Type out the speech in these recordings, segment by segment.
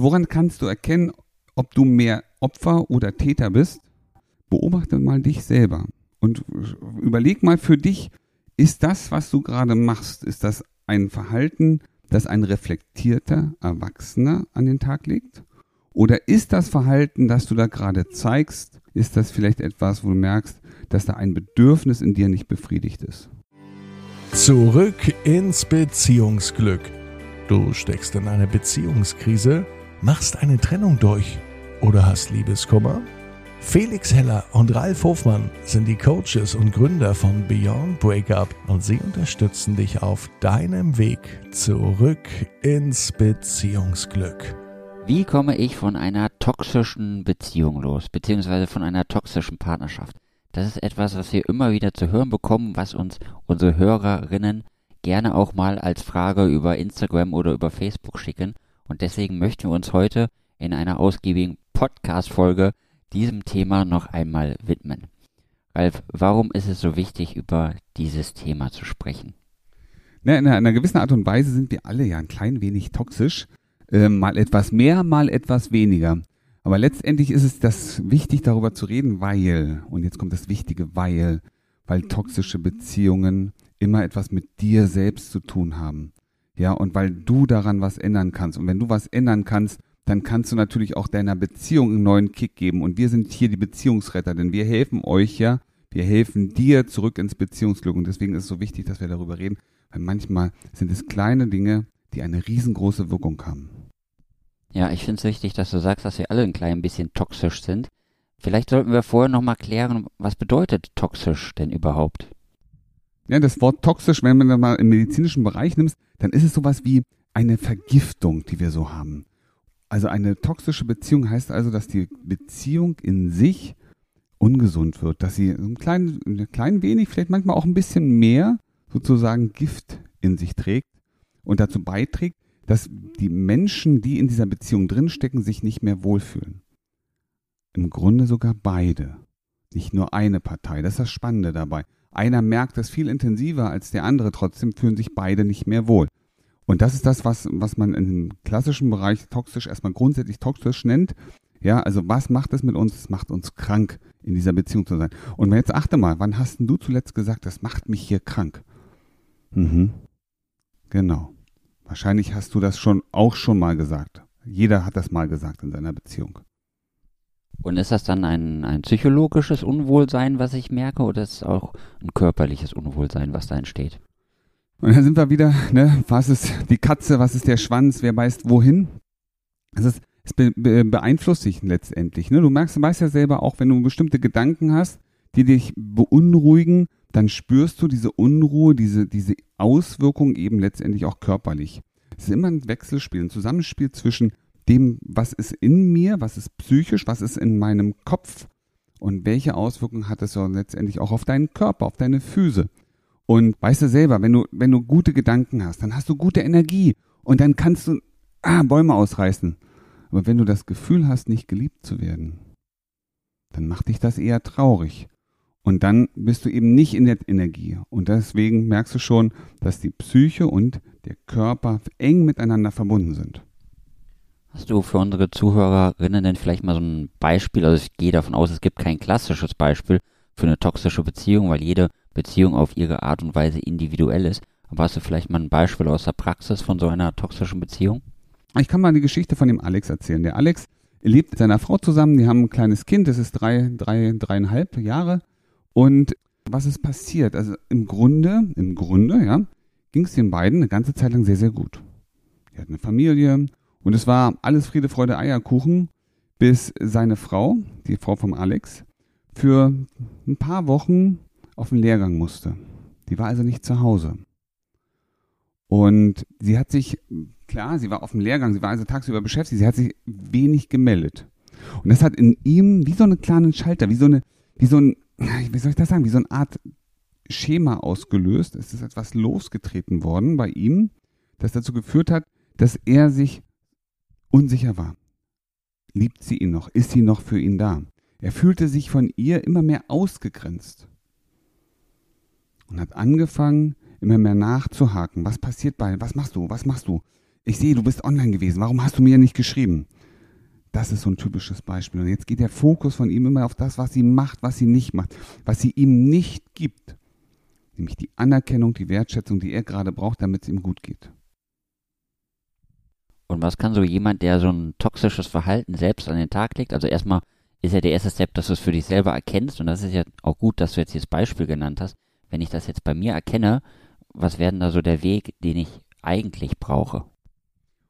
Woran kannst du erkennen, ob du mehr Opfer oder Täter bist? Beobachte mal dich selber und überleg mal für dich, ist das, was du gerade machst, ist das ein Verhalten, das ein reflektierter Erwachsener an den Tag legt? Oder ist das Verhalten, das du da gerade zeigst, ist das vielleicht etwas, wo du merkst, dass da ein Bedürfnis in dir nicht befriedigt ist? Zurück ins Beziehungsglück. Du steckst in einer Beziehungskrise, machst eine Trennung durch oder hast Liebeskummer? Felix Heller und Ralf Hofmann sind die Coaches und Gründer von Beyond Breakup und sie unterstützen dich auf deinem Weg zurück ins Beziehungsglück. Wie komme ich von einer toxischen Beziehung los, beziehungsweise von einer toxischen Partnerschaft? Das ist etwas, was wir immer wieder zu hören bekommen, was uns unsere Hörerinnen gerne auch mal als Frage über Instagram oder über Facebook schicken. Und deswegen möchten wir uns heute in einer ausgiebigen Podcast-Folge diesem Thema noch einmal widmen. Ralf, warum ist es so wichtig, über dieses Thema zu sprechen? Na, in einer gewissen Art und Weise sind wir alle ja ein klein wenig toxisch. Äh, mal etwas mehr, mal etwas weniger. Aber letztendlich ist es das wichtig, darüber zu reden, weil, und jetzt kommt das Wichtige, weil, weil toxische Beziehungen immer etwas mit dir selbst zu tun haben. Ja, und weil du daran was ändern kannst. Und wenn du was ändern kannst, dann kannst du natürlich auch deiner Beziehung einen neuen Kick geben. Und wir sind hier die Beziehungsretter, denn wir helfen euch ja, wir helfen dir zurück ins Beziehungsglück. Und deswegen ist es so wichtig, dass wir darüber reden, weil manchmal sind es kleine Dinge, die eine riesengroße Wirkung haben. Ja, ich finde es wichtig, dass du sagst, dass wir alle ein klein bisschen toxisch sind. Vielleicht sollten wir vorher nochmal klären, was bedeutet toxisch denn überhaupt? Ja, das Wort toxisch, wenn man das mal im medizinischen Bereich nimmt, dann ist es sowas wie eine Vergiftung, die wir so haben. Also eine toxische Beziehung heißt also, dass die Beziehung in sich ungesund wird, dass sie ein klein, ein klein wenig, vielleicht manchmal auch ein bisschen mehr sozusagen Gift in sich trägt und dazu beiträgt, dass die Menschen, die in dieser Beziehung drinstecken, sich nicht mehr wohlfühlen. Im Grunde sogar beide. Nicht nur eine Partei. Das ist das Spannende dabei. Einer merkt das viel intensiver als der andere, trotzdem fühlen sich beide nicht mehr wohl. Und das ist das, was, was man im klassischen Bereich toxisch erstmal grundsätzlich toxisch nennt. Ja, also was macht es mit uns? Es macht uns krank, in dieser Beziehung zu sein. Und jetzt achte mal, wann hast denn du zuletzt gesagt, das macht mich hier krank? Mhm. Genau. Wahrscheinlich hast du das schon auch schon mal gesagt. Jeder hat das mal gesagt in seiner Beziehung. Und ist das dann ein, ein psychologisches Unwohlsein, was ich merke, oder ist es auch ein körperliches Unwohlsein, was da entsteht? Und dann sind wir wieder, ne, was ist die Katze, was ist der Schwanz, wer weiß wohin? Es, ist, es be, be, beeinflusst dich letztendlich. Ne? Du merkst, du weißt ja selber auch, wenn du bestimmte Gedanken hast, die dich beunruhigen, dann spürst du diese Unruhe, diese, diese Auswirkung eben letztendlich auch körperlich. Es ist immer ein Wechselspiel, ein Zusammenspiel zwischen dem, was ist in mir, was ist psychisch, was ist in meinem Kopf und welche Auswirkungen hat es letztendlich auch auf deinen Körper, auf deine Füße. Und weißt du selber, wenn du, wenn du gute Gedanken hast, dann hast du gute Energie und dann kannst du ah, Bäume ausreißen. Aber wenn du das Gefühl hast, nicht geliebt zu werden, dann macht dich das eher traurig. Und dann bist du eben nicht in der Energie. Und deswegen merkst du schon, dass die Psyche und der Körper eng miteinander verbunden sind. Hast du für unsere Zuhörerinnen denn vielleicht mal so ein Beispiel? Also ich gehe davon aus, es gibt kein klassisches Beispiel für eine toxische Beziehung, weil jede Beziehung auf ihre Art und Weise individuell ist. Aber hast du vielleicht mal ein Beispiel aus der Praxis von so einer toxischen Beziehung? Ich kann mal die Geschichte von dem Alex erzählen. Der Alex lebt mit seiner Frau zusammen, die haben ein kleines Kind, das ist drei, drei, dreieinhalb Jahre. Und was ist passiert? Also im Grunde, im Grunde, ja, ging es den beiden eine ganze Zeit lang sehr, sehr gut. Die hatten eine Familie und es war alles Friede, Freude, Eierkuchen, bis seine Frau, die Frau vom Alex, für ein paar Wochen auf den Lehrgang musste. Die war also nicht zu Hause. Und sie hat sich, klar, sie war auf dem Lehrgang, sie war also tagsüber beschäftigt, sie hat sich wenig gemeldet. Und das hat in ihm wie so einen kleinen Schalter, wie so eine, wie so ein, wie soll ich das sagen, wie so eine Art Schema ausgelöst. Es ist etwas losgetreten worden bei ihm, das dazu geführt hat, dass er sich unsicher war. Liebt sie ihn noch? Ist sie noch für ihn da? Er fühlte sich von ihr immer mehr ausgegrenzt und hat angefangen, immer mehr nachzuhaken. Was passiert bei, was machst du, was machst du? ich sehe, du bist online gewesen, warum hast du mir nicht geschrieben? Das ist so ein typisches Beispiel. Und jetzt geht der Fokus von ihm immer auf das, was sie macht, was sie nicht macht, was sie ihm nicht gibt. Nämlich die Anerkennung, die Wertschätzung, die er gerade braucht, damit es ihm gut geht. Und was kann so jemand, der so ein toxisches Verhalten selbst an den Tag legt? Also erstmal ist ja der erste Step, dass du es für dich selber erkennst. Und das ist ja auch gut, dass du jetzt dieses Beispiel genannt hast. Wenn ich das jetzt bei mir erkenne, was wäre denn da so der Weg, den ich eigentlich brauche?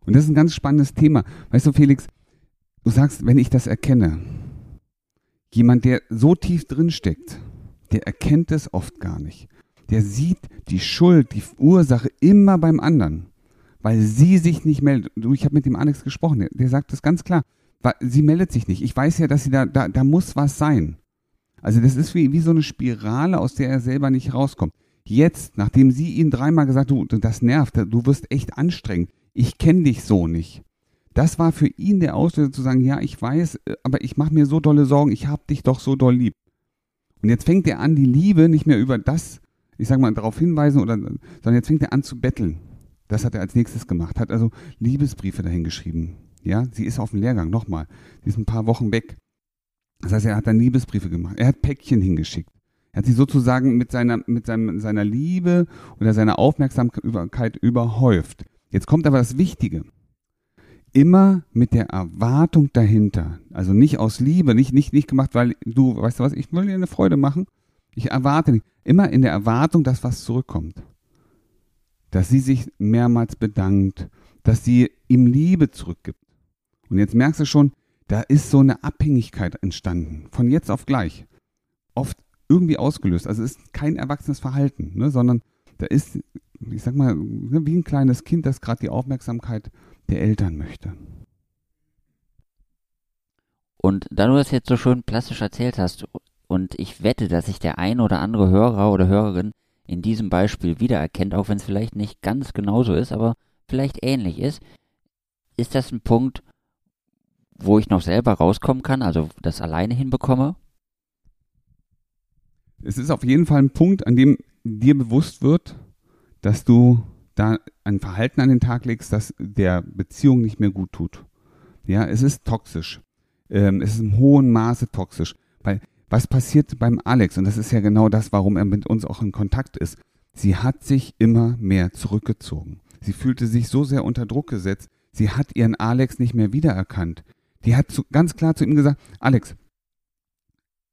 Und das ist ein ganz spannendes Thema. Weißt du, Felix, du sagst, wenn ich das erkenne, jemand, der so tief drin steckt, der erkennt es oft gar nicht. Der sieht die Schuld, die Ursache immer beim anderen, weil sie sich nicht meldet. Du, ich habe mit dem Alex gesprochen, der, sagt das ganz klar. Sie meldet sich nicht. Ich weiß ja, dass sie da, da, da muss was sein. Also das ist wie, wie so eine Spirale, aus der er selber nicht rauskommt. Jetzt, nachdem sie ihn dreimal gesagt, du, das nervt, du wirst echt anstrengend. Ich kenne dich so nicht. Das war für ihn der Auslöser zu sagen, ja, ich weiß, äh, aber ich mache mir so dolle Sorgen, ich habe dich doch so doll lieb. Und jetzt fängt er an, die Liebe nicht mehr über das, ich sag mal, darauf hinweisen, oder, sondern jetzt fängt er an zu betteln. Das hat er als nächstes gemacht, hat also Liebesbriefe dahin geschrieben. Ja, sie ist auf dem Lehrgang, nochmal. Sie ist ein paar Wochen weg. Das heißt, er hat dann Liebesbriefe gemacht. Er hat Päckchen hingeschickt. Er hat sie sozusagen mit seiner, mit seinem, seiner Liebe oder seiner Aufmerksamkeit überhäuft. Jetzt kommt aber das Wichtige. Immer mit der Erwartung dahinter. Also nicht aus Liebe, nicht, nicht, nicht gemacht, weil du, weißt du was, ich will dir eine Freude machen. Ich erwarte nicht. Immer in der Erwartung, dass was zurückkommt. Dass sie sich mehrmals bedankt, dass sie ihm Liebe zurückgibt. Und jetzt merkst du schon, da ist so eine Abhängigkeit entstanden. Von jetzt auf gleich. Oft irgendwie ausgelöst. Also es ist kein erwachsenes Verhalten, ne, sondern da ist, ich sag mal, ne, wie ein kleines Kind, das gerade die Aufmerksamkeit der Eltern möchte. Und da du das jetzt so schön plastisch erzählt hast, und ich wette, dass sich der ein oder andere Hörer oder Hörerin in diesem Beispiel wiedererkennt, auch wenn es vielleicht nicht ganz genauso ist, aber vielleicht ähnlich ist, ist das ein Punkt, wo ich noch selber rauskommen kann, also das alleine hinbekomme? Es ist auf jeden Fall ein Punkt, an dem dir bewusst wird, dass du da ein Verhalten an den Tag legst, das der Beziehung nicht mehr gut tut. Ja, es ist toxisch. Ähm, es ist im hohen Maße toxisch. Weil was passiert beim Alex? Und das ist ja genau das, warum er mit uns auch in Kontakt ist. Sie hat sich immer mehr zurückgezogen. Sie fühlte sich so sehr unter Druck gesetzt. Sie hat ihren Alex nicht mehr wiedererkannt. Die hat zu, ganz klar zu ihm gesagt, Alex,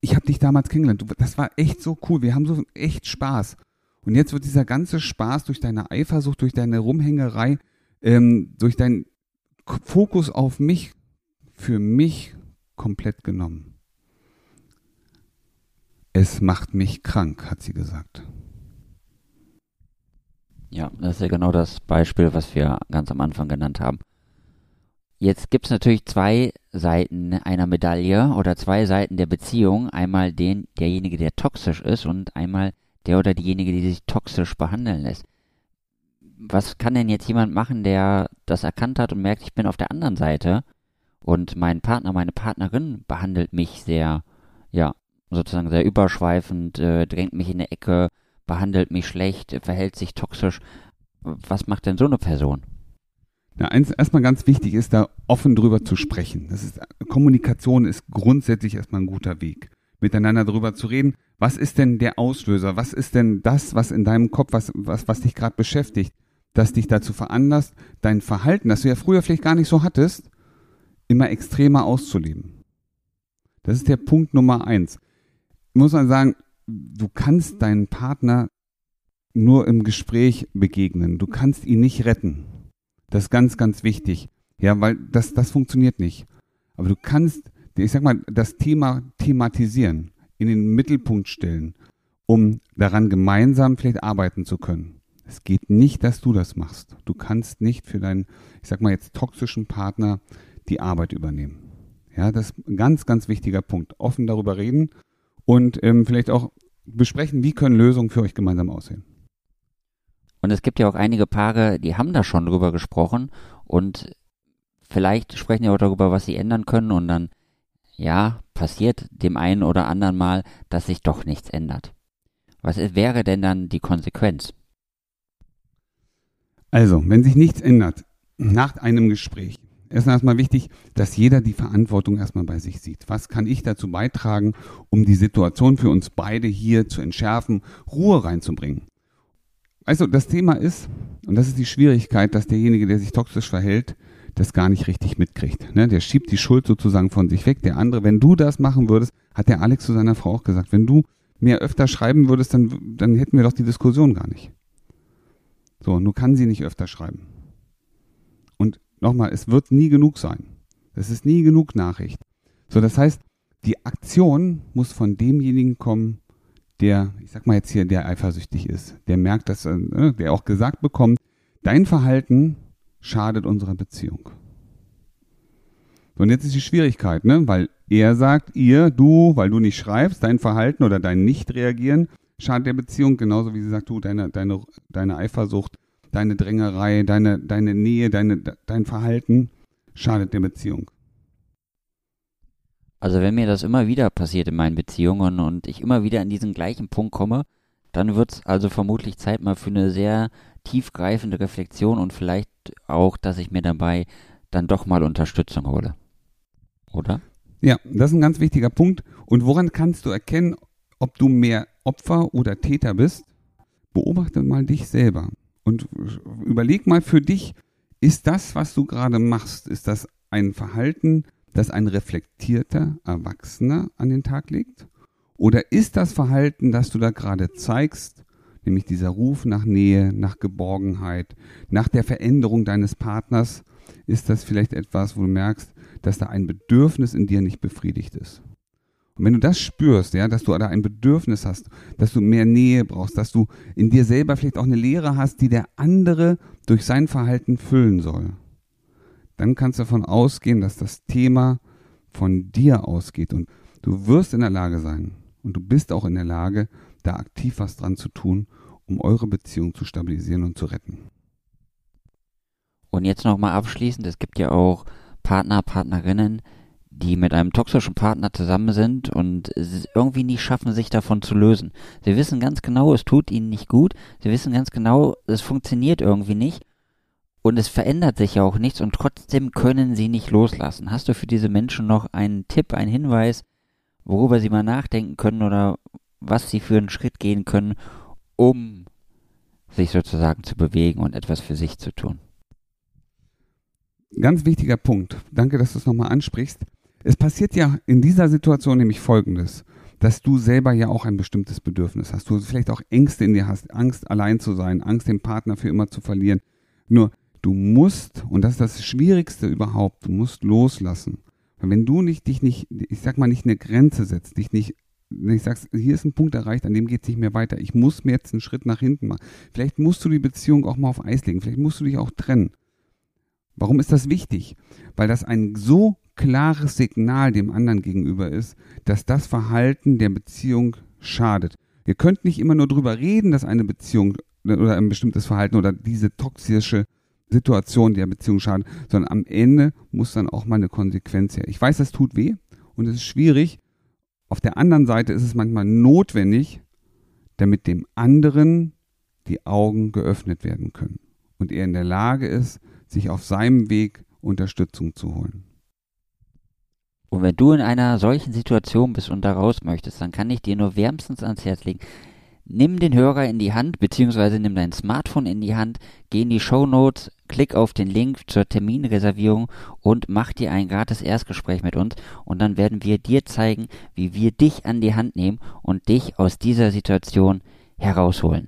ich habe dich damals kennengelernt. Das war echt so cool. Wir haben so echt Spaß. Und jetzt wird dieser ganze Spaß durch deine Eifersucht, durch deine Rumhängerei, ähm, durch deinen Fokus auf mich, für mich komplett genommen. Es macht mich krank, hat sie gesagt. Ja, das ist ja genau das Beispiel, was wir ganz am Anfang genannt haben. Jetzt gibt es natürlich zwei Seiten einer Medaille oder zwei Seiten der Beziehung. Einmal den, derjenige, der toxisch ist und einmal der oder diejenige, die sich toxisch behandeln lässt. Was kann denn jetzt jemand machen, der das erkannt hat und merkt, ich bin auf der anderen Seite und mein Partner, meine Partnerin behandelt mich sehr, ja, sozusagen sehr überschweifend, äh, drängt mich in eine Ecke, behandelt mich schlecht, verhält sich toxisch. Was macht denn so eine Person? Ja, eins erstmal ganz wichtig ist, da offen drüber zu sprechen. Das ist, Kommunikation ist grundsätzlich erstmal ein guter Weg. Miteinander drüber zu reden. Was ist denn der Auslöser? Was ist denn das, was in deinem Kopf, was, was, was dich gerade beschäftigt, das dich dazu veranlasst, dein Verhalten, das du ja früher vielleicht gar nicht so hattest, immer extremer auszuleben? Das ist der Punkt Nummer eins. Muss man sagen, du kannst deinen Partner nur im Gespräch begegnen. Du kannst ihn nicht retten. Das ist ganz, ganz wichtig. Ja, weil das, das funktioniert nicht. Aber du kannst, ich sag mal, das Thema thematisieren, in den Mittelpunkt stellen, um daran gemeinsam vielleicht arbeiten zu können. Es geht nicht, dass du das machst. Du kannst nicht für deinen, ich sag mal jetzt toxischen Partner die Arbeit übernehmen. Ja, das ist ein ganz, ganz wichtiger Punkt. Offen darüber reden und ähm, vielleicht auch besprechen, wie können Lösungen für euch gemeinsam aussehen. Und es gibt ja auch einige Paare, die haben da schon drüber gesprochen und vielleicht sprechen ja auch darüber, was sie ändern können und dann, ja, passiert dem einen oder anderen mal, dass sich doch nichts ändert. Was wäre denn dann die Konsequenz? Also, wenn sich nichts ändert, nach einem Gespräch ist erstmal wichtig, dass jeder die Verantwortung erstmal bei sich sieht. Was kann ich dazu beitragen, um die Situation für uns beide hier zu entschärfen, Ruhe reinzubringen? Also das Thema ist, und das ist die Schwierigkeit, dass derjenige, der sich toxisch verhält, das gar nicht richtig mitkriegt. Ne? Der schiebt die Schuld sozusagen von sich weg. Der andere, wenn du das machen würdest, hat der Alex zu seiner Frau auch gesagt, wenn du mehr öfter schreiben würdest, dann, dann hätten wir doch die Diskussion gar nicht. So, nur kann sie nicht öfter schreiben. Nochmal, es wird nie genug sein. Es ist nie genug Nachricht. So, das heißt, die Aktion muss von demjenigen kommen, der, ich sag mal jetzt hier, der eifersüchtig ist, der merkt, dass, äh, der auch gesagt bekommt, dein Verhalten schadet unserer Beziehung. Und jetzt ist die Schwierigkeit, ne? weil er sagt, ihr, du, weil du nicht schreibst, dein Verhalten oder dein Nicht-Reagieren schadet der Beziehung, genauso wie sie sagt, du, deine, deine, deine Eifersucht, deine Drängerei, deine, deine Nähe, deine, dein Verhalten schadet der Beziehung. Also wenn mir das immer wieder passiert in meinen Beziehungen und ich immer wieder an diesen gleichen Punkt komme, dann wird es also vermutlich Zeit mal für eine sehr tiefgreifende Reflexion und vielleicht auch, dass ich mir dabei dann doch mal Unterstützung hole. Oder? Ja, das ist ein ganz wichtiger Punkt. Und woran kannst du erkennen, ob du mehr Opfer oder Täter bist? Beobachte mal dich selber und überleg mal für dich, ist das, was du gerade machst, ist das ein Verhalten, das ein reflektierter Erwachsener an den Tag legt? Oder ist das Verhalten, das du da gerade zeigst, nämlich dieser Ruf nach Nähe, nach Geborgenheit, nach der Veränderung deines Partners, ist das vielleicht etwas, wo du merkst, dass da ein Bedürfnis in dir nicht befriedigt ist. Und wenn du das spürst, ja, dass du da ein Bedürfnis hast, dass du mehr Nähe brauchst, dass du in dir selber vielleicht auch eine Leere hast, die der andere durch sein Verhalten füllen soll, dann kannst du davon ausgehen, dass das Thema von dir ausgeht und du wirst in der Lage sein und du bist auch in der Lage, da aktiv was dran zu tun, um eure Beziehung zu stabilisieren und zu retten. Und jetzt nochmal abschließend, es gibt ja auch Partner, Partnerinnen, die mit einem toxischen Partner zusammen sind und irgendwie nie schaffen, sich davon zu lösen. Sie wissen ganz genau, es tut ihnen nicht gut. Sie wissen ganz genau, es funktioniert irgendwie nicht. Und es verändert sich ja auch nichts und trotzdem können sie nicht loslassen. Hast du für diese Menschen noch einen Tipp, einen Hinweis, worüber sie mal nachdenken können oder was sie für einen Schritt gehen können, um sich sozusagen zu bewegen und etwas für sich zu tun? Ganz wichtiger Punkt. Danke, dass du es nochmal ansprichst. Es passiert ja in dieser Situation nämlich Folgendes, dass du selber ja auch ein bestimmtes Bedürfnis hast. Du vielleicht auch Ängste in dir hast, Angst allein zu sein, Angst den Partner für immer zu verlieren. Nur du musst, und das ist das Schwierigste überhaupt, du musst loslassen. Wenn du nicht, dich nicht, ich sag mal, nicht eine Grenze setzt, dich nicht, wenn ich sagst, hier ist ein Punkt erreicht, an dem geht es nicht mehr weiter, ich muss mir jetzt einen Schritt nach hinten machen. Vielleicht musst du die Beziehung auch mal auf Eis legen, vielleicht musst du dich auch trennen. Warum ist das wichtig? Weil das ein so klares Signal dem anderen gegenüber ist, dass das Verhalten der Beziehung schadet. Ihr könnt nicht immer nur drüber reden, dass eine Beziehung oder ein bestimmtes Verhalten oder diese toxische Situation der Beziehung schadet, sondern am Ende muss dann auch mal eine Konsequenz her. Ich weiß, das tut weh und es ist schwierig. Auf der anderen Seite ist es manchmal notwendig, damit dem anderen die Augen geöffnet werden können und er in der Lage ist, sich auf seinem Weg Unterstützung zu holen. Und wenn du in einer solchen Situation bist und da raus möchtest, dann kann ich dir nur wärmstens ans Herz legen. Nimm den Hörer in die Hand, beziehungsweise nimm dein Smartphone in die Hand, geh in die Show Notes, klick auf den Link zur Terminreservierung und mach dir ein gratis Erstgespräch mit uns und dann werden wir dir zeigen, wie wir dich an die Hand nehmen und dich aus dieser Situation herausholen.